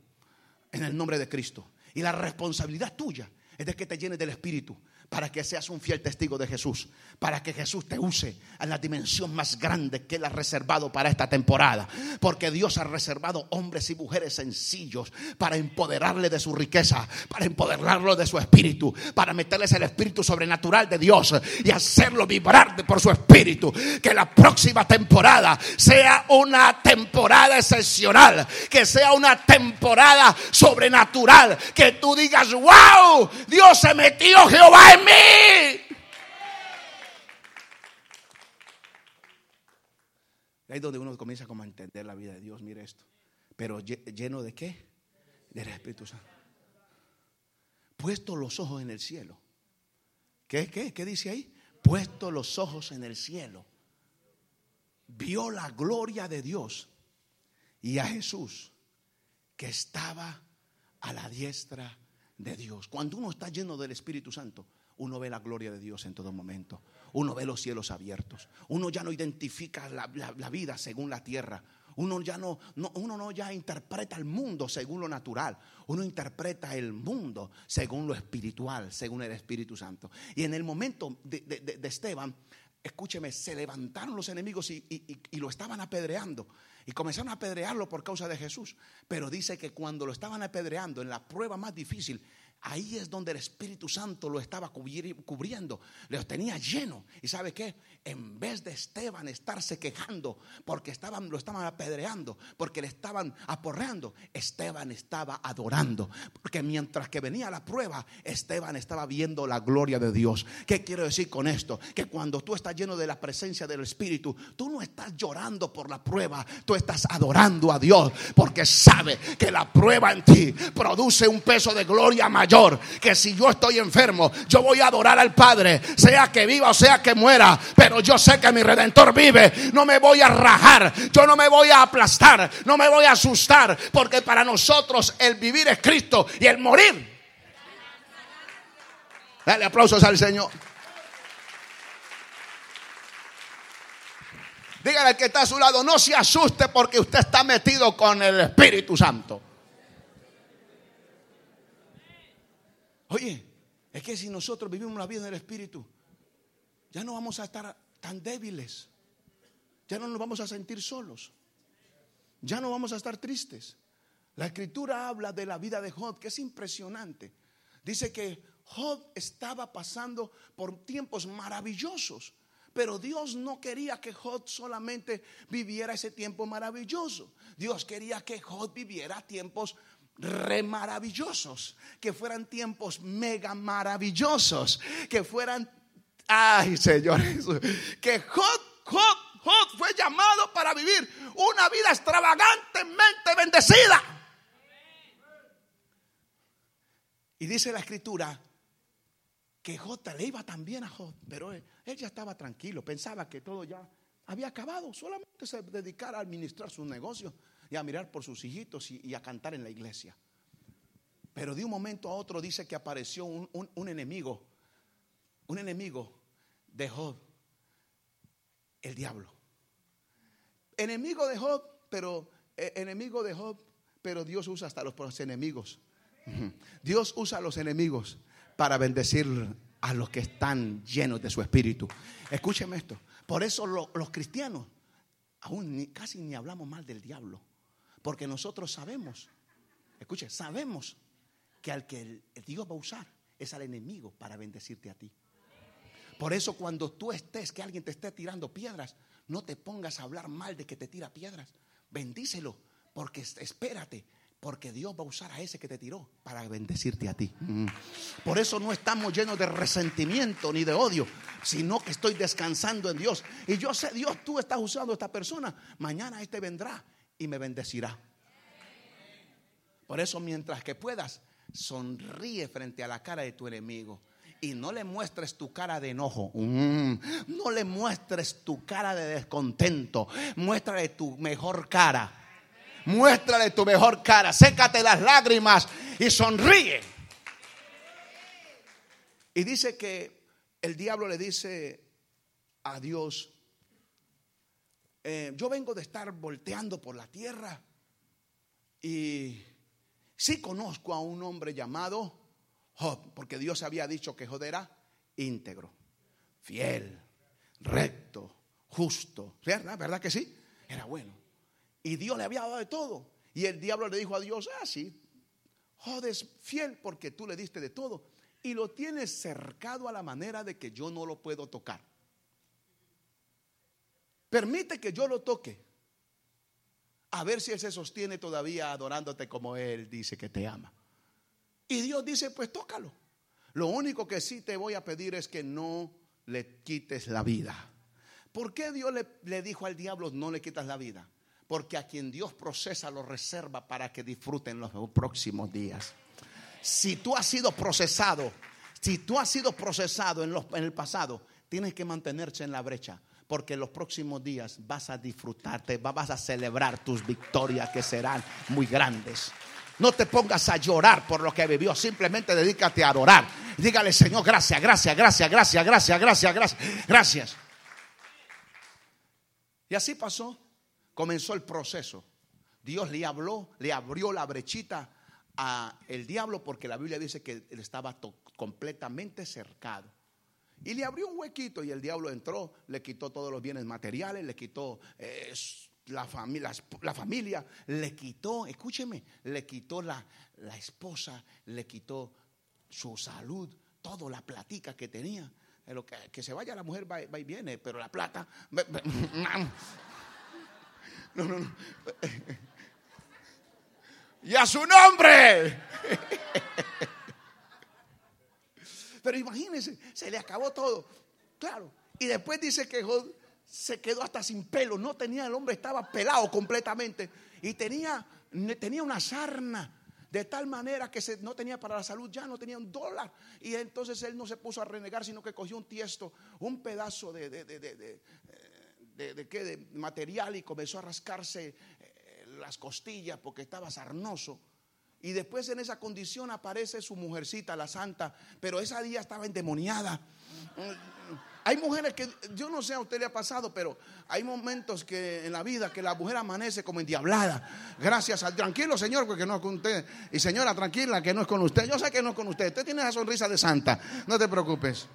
en el nombre de Cristo. Y la responsabilidad tuya es de que te llenes del Espíritu para que seas un fiel testigo de Jesús, para que Jesús te use a la dimensión más grande que Él ha reservado para esta temporada. Porque Dios ha reservado hombres y mujeres sencillos para empoderarle de su riqueza, para empoderarlo de su espíritu, para meterles el espíritu sobrenatural de Dios y hacerlo vibrar por su espíritu. Que la próxima temporada sea una temporada excepcional, que sea una temporada sobrenatural, que tú digas, wow, Dios se metió Jehová en mí. Ahí es donde uno comienza como a entender la vida de Dios. Mire esto. Pero lleno de qué? Del Espíritu Santo. Puesto los ojos en el cielo. ¿Qué, qué, qué dice ahí? Puesto los ojos en el cielo. Vio la gloria de Dios y a Jesús que estaba a la diestra de Dios. Cuando uno está lleno del Espíritu Santo, uno ve la gloria de Dios en todo momento. Uno ve los cielos abiertos. Uno ya no identifica la, vida según la tierra. Uno ya no, uno no ya interpreta el mundo según lo natural. Uno interpreta el mundo según lo espiritual, según el Espíritu Santo. Y en el momento de, Esteban, escúcheme, se levantaron los enemigos y, y, lo estaban apedreando. Y comenzaron a apedrearlo por causa de Jesús. Pero dice que cuando lo estaban apedreando en la prueba más difícil, Ahí es donde el Espíritu Santo lo estaba cubriendo, lo tenía lleno. ¿Y sabe qué? En vez de Esteban estarse quejando porque estaban, lo estaban apedreando, porque le estaban aporreando, Esteban estaba adorando. Porque mientras que venía la prueba, Esteban estaba viendo la gloria de Dios. ¿Qué quiero decir con esto? Que cuando tú estás lleno de la presencia del Espíritu, tú no estás llorando por la prueba, tú estás adorando a Dios porque sabe que la prueba en ti produce un peso de gloria mayor que si yo estoy enfermo, yo voy a adorar al Padre, sea que viva o sea que muera, pero yo sé que mi redentor vive, no me voy a rajar, yo no me voy a aplastar, no me voy a asustar, porque para nosotros el vivir es Cristo y el morir. Dale aplausos al Señor. Dígale al que está a su lado, no se asuste porque usted está metido con el Espíritu Santo. Oye, es que si nosotros vivimos la vida del Espíritu, ya no vamos a estar tan débiles. Ya no nos vamos a sentir solos. Ya no vamos a estar tristes. La escritura habla de la vida de Job, que es impresionante. Dice que Job estaba pasando por tiempos maravillosos, pero Dios no quería que Job solamente viviera ese tiempo maravilloso. Dios quería que Job viviera tiempos re maravillosos, que fueran tiempos mega maravillosos, que fueran, ay Señor que Job, Job, Job fue llamado para vivir una vida extravagantemente bendecida. Y dice la escritura que Job le iba también a Job, pero él, ya estaba tranquilo, pensaba que todo ya había acabado, solamente se dedicara a administrar su negocio y a mirar por sus hijitos y, a cantar en la iglesia. Pero de un momento a otro dice que apareció un, enemigo, un enemigo de Job, el diablo. Enemigo de Job, pero eh, enemigo de Job, pero Dios usa hasta los, enemigos. Dios usa a los enemigos para bendecir a los que están llenos de su espíritu. Escúcheme esto. Por eso los cristianos, aún casi ni hablamos mal del diablo. Porque nosotros sabemos, escuche, sabemos que al que el, Dios va a usar es al enemigo para bendecirte a ti. Por eso cuando tú estés, que alguien te esté tirando piedras, no te pongas a hablar mal de que te tira piedras. Bendícelo, porque espérate, porque Dios va a usar a ese que te tiró para bendecirte a ti. Por eso no estamos llenos de resentimiento ni de odio, sino que estoy descansando en Dios. Y yo sé, Dios, tú estás usando a esta persona, mañana este vendrá y me bendecirá. Por eso mientras que puedas, sonríe frente a la cara de tu enemigo. Y no le muestres tu cara de enojo. Mm. no le muestres tu cara de descontento. Muéstrale tu mejor cara. Muéstrale tu mejor cara. Sécate las lágrimas y sonríe. Y dice que el diablo le dice a Dios, eh, yo vengo de estar volteando por la tierra y sí conozco a un hombre llamado Job, porque Dios había dicho que Job era íntegro, fiel, recto, justo. ¿Verdad? ¿Verdad que sí? Era bueno. Y Dios le había dado de todo. Y el diablo le dijo a Dios, ah, sí, Job es fiel porque tú le diste de todo. Y lo tienes cercado a la manera de que yo no lo puedo tocar. Permite que yo lo toque. A ver si Él se sostiene todavía adorándote como Él dice que te ama. Y Dios dice, pues tócalo. Lo único que sí te voy a pedir es que no le quites la vida. ¿Por qué Dios le, dijo al diablo no le quitas la vida? Porque a quien Dios procesa lo reserva para que disfruten los próximos días. Si tú has sido procesado, si tú has sido procesado en, en el pasado, tienes que mantenerse en la brecha porque los próximos días vas a disfrutarte, vas a celebrar tus victorias que serán muy grandes. No te pongas a llorar por lo que vivió, simplemente dedícate a adorar. Dígale, Señor, gracias, gracias, gracias, gracias, gracias, gracias, gracias, gracias. Y así pasó. Comenzó el proceso. Dios le habló, le abrió la brechita a el diablo porque la Biblia dice que él estaba completamente cercado. Y le abrió un huequito y el diablo entró, le quitó todos los bienes materiales, le quitó eh, la, familia, le quitó, escúcheme, le quitó la, la esposa, le quitó su salud, toda la platica que tenía. Que, se vaya la mujer va, y viene, pero la plata. No, no, no. Y a su nombre. Pero imagínense, se le acabó todo. Claro. Y después dice que se quedó hasta sin pelo. No tenía, el hombre estaba pelado completamente. Y tenía, tenía una sarna. De tal manera que no tenía para la salud, ya no tenía un dólar. Y entonces él no se puso a renegar, sino que cogió un tiesto, un pedazo de, de, de, de, de material y comenzó a rascarse eh, las costillas porque estaba sarnoso. Y después en esa condición aparece su mujercita, la santa, pero esa día estaba endemoniada. Hay mujeres que, yo no sé a usted le ha pasado, pero hay momentos que en la vida que la mujer amanece como endiablada. Gracias al tranquilo, señor, porque no es con usted. Y señora, tranquila, que no es con usted. Yo sé que no es con usted. Usted tiene esa sonrisa de santa. No te preocupes.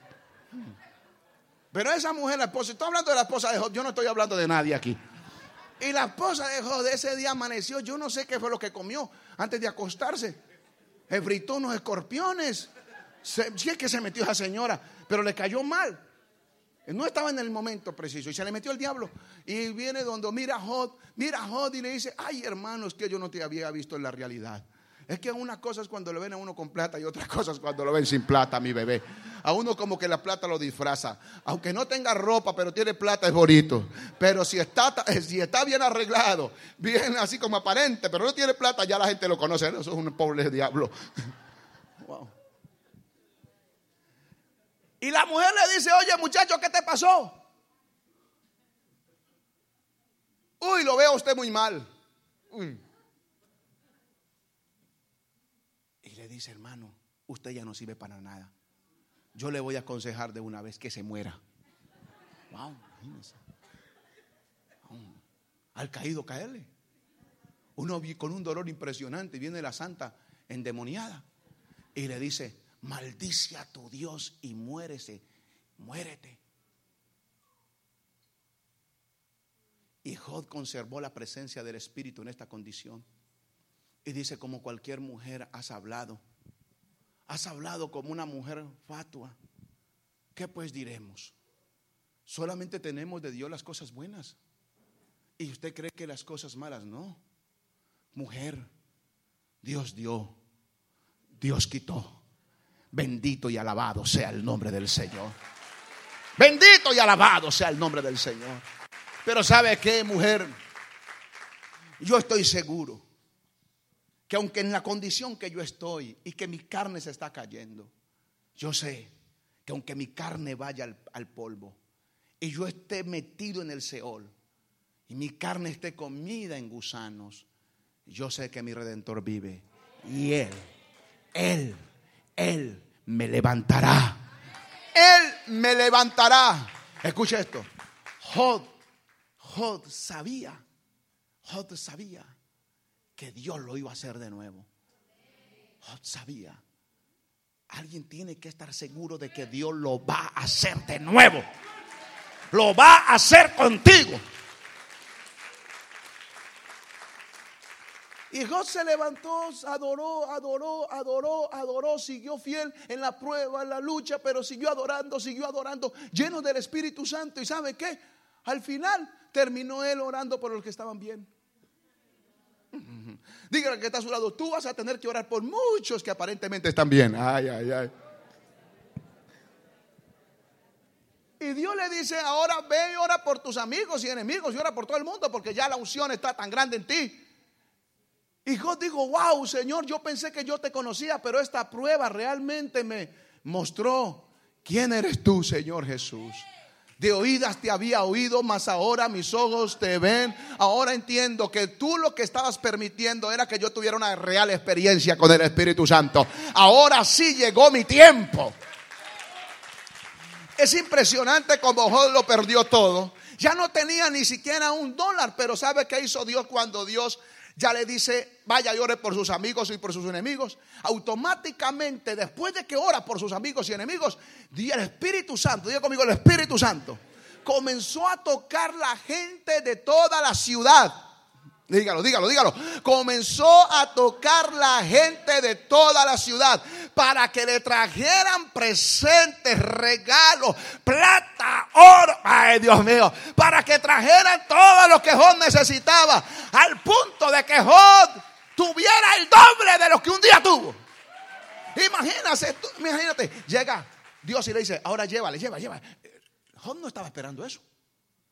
Pero esa mujer, la esposa, estoy hablando de la esposa de Job, yo no estoy hablando de nadie aquí. Y la esposa de Job ese día amaneció, yo no sé qué fue lo que comió antes de acostarse. Fritó unos escorpiones. Si es que se metió esa señora, pero le cayó mal. No estaba en el momento preciso y se le metió el diablo. Y viene donde mira a Jod, mira a Jod y le dice, ay hermanos, que yo no te había visto en la realidad. Es que una cosa es cuando lo ven a uno con plata y otra cosa es cuando lo ven sin plata, mi bebé. A uno como que la plata lo disfraza. Aunque no tenga ropa, pero tiene plata, es bonito. Pero si está, si está bien arreglado, bien así como aparente, pero no tiene plata, ya la gente lo conoce. Eso es un pobre diablo. Y la mujer le dice, oye muchacho, ¿qué te pasó? Uy, lo veo usted muy mal. Uy. Dice, hermano, usted ya no sirve para nada. Yo le voy a aconsejar de una vez que se muera. Wow, Al caído caerle. Uno con un dolor impresionante viene la santa endemoniada y le dice, maldice a tu Dios y muérese, muérete. Y Jod conservó la presencia del Espíritu en esta condición. Y dice, como cualquier mujer has hablado. Has hablado como una mujer fatua. ¿Qué pues diremos? Solamente tenemos de Dios las cosas buenas. Y usted cree que las cosas malas no. Mujer, Dios dio, Dios quitó. Bendito y alabado sea el nombre del Señor. Bendito y alabado sea el nombre del Señor. Pero ¿sabe qué, mujer? Yo estoy seguro que aunque en la condición que yo estoy y que mi carne se está cayendo, yo sé que aunque mi carne vaya al, polvo y yo esté metido en el Seol y mi carne esté comida en gusanos, yo sé que mi redentor vive y él, él, él me levantará. Él me levantará. Escucha esto. Jod, Jod sabía, Jod sabía que Dios lo iba a hacer de nuevo. Oh, sabía. Alguien tiene que estar seguro de que Dios lo va a hacer de nuevo. Lo va a hacer contigo. Y Dios se levantó, adoró, adoró, adoró, adoró, siguió fiel en la prueba, en la lucha, pero siguió adorando, siguió adorando, lleno del Espíritu Santo. ¿Y sabe qué? Al final terminó él orando por los que estaban bien. Dígale que está a su lado, tú vas a tener que orar por muchos que aparentemente están bien. Ay, ay, ay. Y Dios le dice, ahora ve y ora por tus amigos y enemigos y ora por todo el mundo porque ya la unción está tan grande en ti. Y Dios dijo, wow, Señor, yo pensé que yo te conocía, pero esta prueba realmente me mostró quién eres tú, Señor Jesús. De oídas te había oído, mas ahora mis ojos te ven. Ahora entiendo que tú lo que estabas permitiendo era que yo tuviera una real experiencia con el Espíritu Santo. Ahora sí llegó mi tiempo. Es impresionante como Job lo perdió todo. Ya no tenía ni siquiera un dólar, pero ¿sabe qué hizo Dios cuando Dios ya le dice, vaya y ore por sus amigos y por sus enemigos? Automáticamente, después de que ora por sus amigos y enemigos, el Espíritu Santo, diga conmigo el Espíritu Santo, comenzó a tocar la gente de toda la ciudad Dígalo, dígalo, dígalo. Comenzó a tocar la gente de toda la ciudad para que le trajeran presentes, regalos, plata, oro. Ay, Dios mío. Para que trajeran todo lo que Job necesitaba. Al punto de que Job tuviera el doble de lo que un día tuvo. Imagínate, imagínate. Llega Dios y le dice, ahora llévale, llévale, llévale. Job no estaba esperando eso.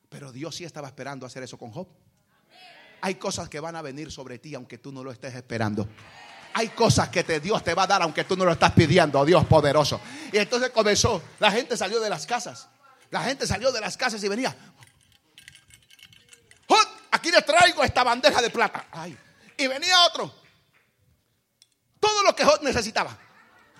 Pero Dios sí estaba esperando hacer eso con Job. Hay cosas que van a venir sobre ti aunque tú no lo estés esperando. Hay cosas que te, Dios te va a dar aunque tú no lo estás pidiendo, oh Dios poderoso. Y entonces comenzó, la gente salió de las casas. La gente salió de las casas y venía. Aquí les traigo esta bandeja de plata. Y venía otro. Todo lo que Jod necesitaba.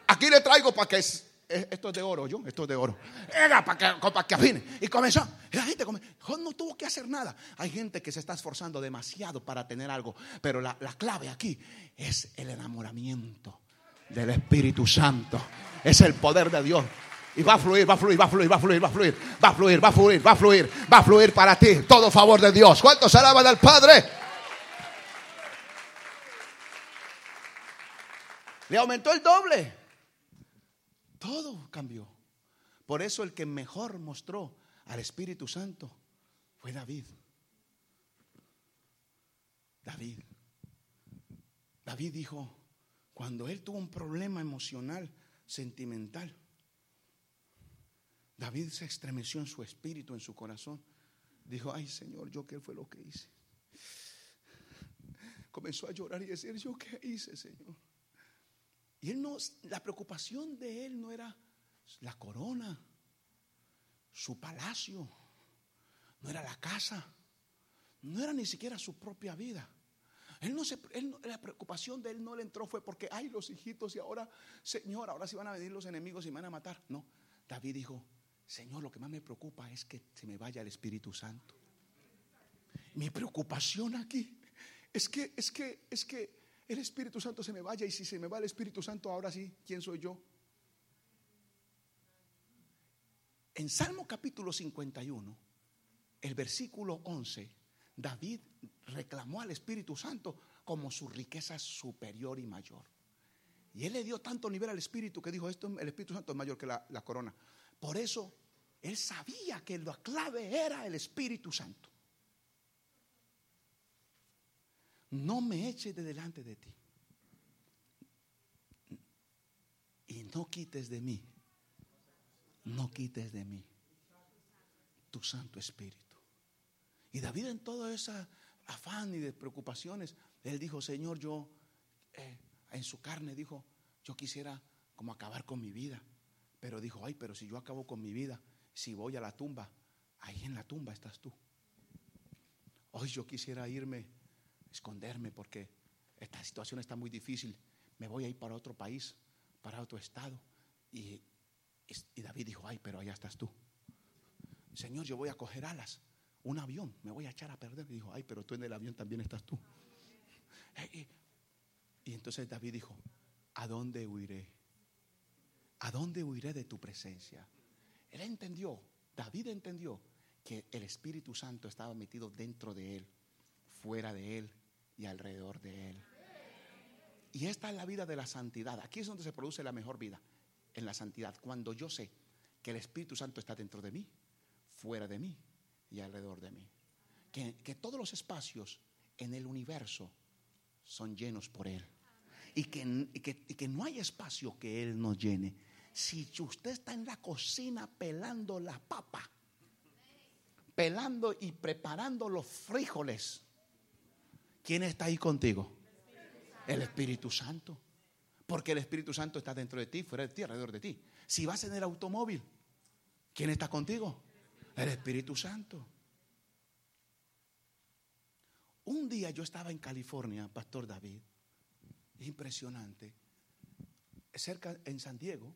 Aquí le traigo para que esto es de oro, yo, esto es de oro. Era para que, para que afine. Y comenzó. la gente no tuvo que hacer nada. Hay gente que se está esforzando demasiado para tener algo. Pero la, la clave aquí es el enamoramiento del Espíritu Santo. Es el poder de Dios. Y va a fluir, va a fluir, va a fluir, va a fluir, va a fluir, va a fluir, va a fluir, va a fluir, va a fluir para ti. Todo favor de Dios. ¿Cuántos alaban al Padre? Le aumentó el doble. Todo cambió. Por eso el que mejor mostró al Espíritu Santo fue David. David. David dijo, cuando él tuvo un problema emocional, sentimental, David se estremeció en su espíritu, en su corazón. Dijo, ay Señor, yo qué fue lo que hice. Comenzó a llorar y decir, yo qué hice, Señor. Y él no, la preocupación de él no era la corona, su palacio, no era la casa, no era ni siquiera su propia vida. Él no se, la preocupación de él no le entró fue porque, ay, los hijitos y ahora, Señor, ahora sí van a venir los enemigos y me van a matar. No, David dijo, Señor, lo que más me preocupa es que se me vaya el Espíritu Santo. Mi preocupación aquí es que, es que, es que el Espíritu Santo se me vaya y si se me va el Espíritu Santo, ahora sí, ¿quién soy yo? En Salmo capítulo 51, el versículo 11, David reclamó al Espíritu Santo como su riqueza superior y mayor. Y él le dio tanto nivel al Espíritu que dijo, esto, el Espíritu Santo es mayor que la, la corona. Por eso, él sabía que la clave era el Espíritu Santo. No me eches de delante de ti. Y no quites de mí, no quites de mí tu Santo Espíritu. Y David en todo ese afán y de preocupaciones, él dijo, Señor, yo eh, en su carne dijo, yo quisiera como acabar con mi vida. Pero dijo, ay, pero si yo acabo con mi vida, si voy a la tumba, ahí en la tumba estás tú. Hoy yo quisiera irme esconderme porque esta situación está muy difícil. Me voy a ir para otro país, para otro estado. Y, David dijo, ay, pero allá estás tú. Señor, yo voy a coger alas, un avión, me voy a echar a perder. Y dijo, ay, pero tú en el avión también estás tú. y entonces David dijo, ¿a dónde huiré? ¿A dónde huiré de tu presencia? Él entendió, David entendió que el Espíritu Santo estaba metido dentro de él, fuera de él, y alrededor de Él. Y esta es la vida de la santidad. Aquí es donde se produce la mejor vida, en la santidad. Cuando yo sé que el Espíritu Santo está dentro de mí, fuera de mí y alrededor de mí. Que, todos los espacios en el universo son llenos por Él. Y que, que, no hay espacio que Él no llene. Si usted está en la cocina pelando la papa, pelando y preparando los frijoles, ¿quién está ahí contigo? El Espíritu Santo. Porque el Espíritu Santo está dentro de ti, fuera de ti, alrededor de ti. Si vas en el automóvil, ¿quién está contigo? El Espíritu Santo. Un día yo estaba en California, Pastor David, impresionante, cerca en San Diego,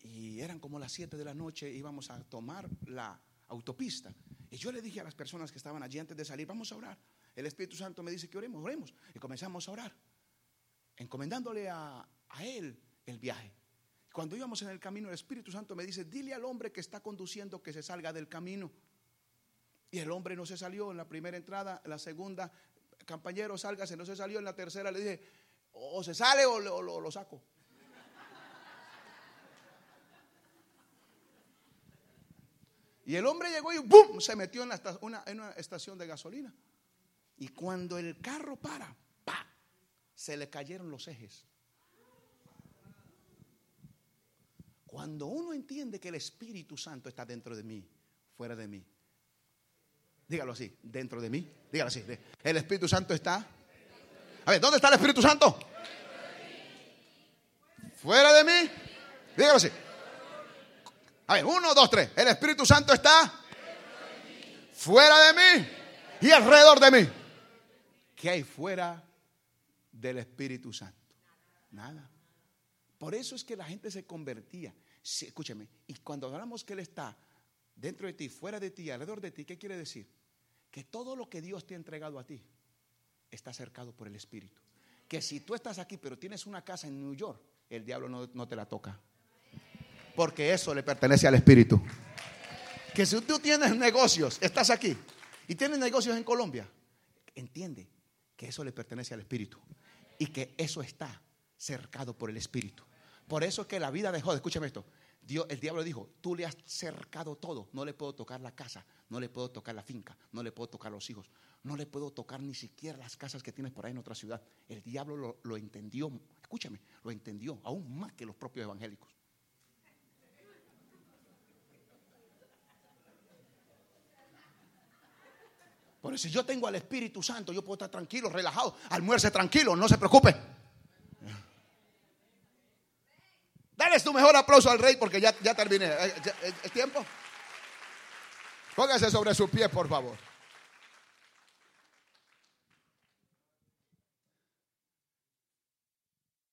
y eran como las 7 de la noche, íbamos a tomar la autopista. Y yo le dije a las personas que estaban allí antes de salir, vamos a orar. El Espíritu Santo me dice que oremos, oremos. Y comenzamos a orar, encomendándole a, a Él el viaje. Cuando íbamos en el camino, el Espíritu Santo me dice, dile al hombre que está conduciendo que se salga del camino. Y el hombre no se salió en la primera entrada, en la segunda, compañero, sálgase, no se salió en la tercera, le dije, o se sale o, lo, saco. Y el hombre llegó y ¡bum! se metió en una estación de gasolina. Y cuando el carro para, ¡pa! se le cayeron los ejes. Cuando uno entiende que el Espíritu Santo está dentro de mí, fuera de mí, Dígalo así, dentro de mí. Dígalo así. El Espíritu Santo está. A ver, ¿dónde está el Espíritu Santo? Fuera de mí. Dígalo así. A ver, uno, dos, tres. El Espíritu Santo está fuera de mí y alrededor de mí. ¿Qué hay fuera del Espíritu Santo? Nada. Por eso es que la gente se convertía. escúcheme, y cuando hablamos que Él está dentro de ti, fuera de ti, alrededor de ti, ¿qué quiere decir? que todo lo que Dios te ha entregado a ti está cercado por el Espíritu. Que si tú estás aquí pero tienes una casa en New York, el diablo no, te la toca. Porque eso le pertenece al Espíritu. Que si tú tienes negocios, estás aquí y tienes negocios en Colombia, entiende que eso le pertenece al Espíritu y que eso está cercado por el Espíritu. Por eso es que la vida de Job, escúchame esto, Dios, el diablo dijo, tú le has cercado todo, no le puedo tocar la casa, no le puedo tocar la finca, no le puedo tocar los hijos, no le puedo tocar ni siquiera las casas que tienes por ahí en otra ciudad. El diablo lo, entendió, escúchame, lo entendió aún más que los propios evangélicos. Por eso si yo tengo al Espíritu Santo, yo puedo estar tranquilo, relajado, almuerce tranquilo, no se preocupe. Dale tu mejor aplauso al rey porque ya, ya terminé. ¿Es tiempo? Póngase sobre su pie, por favor.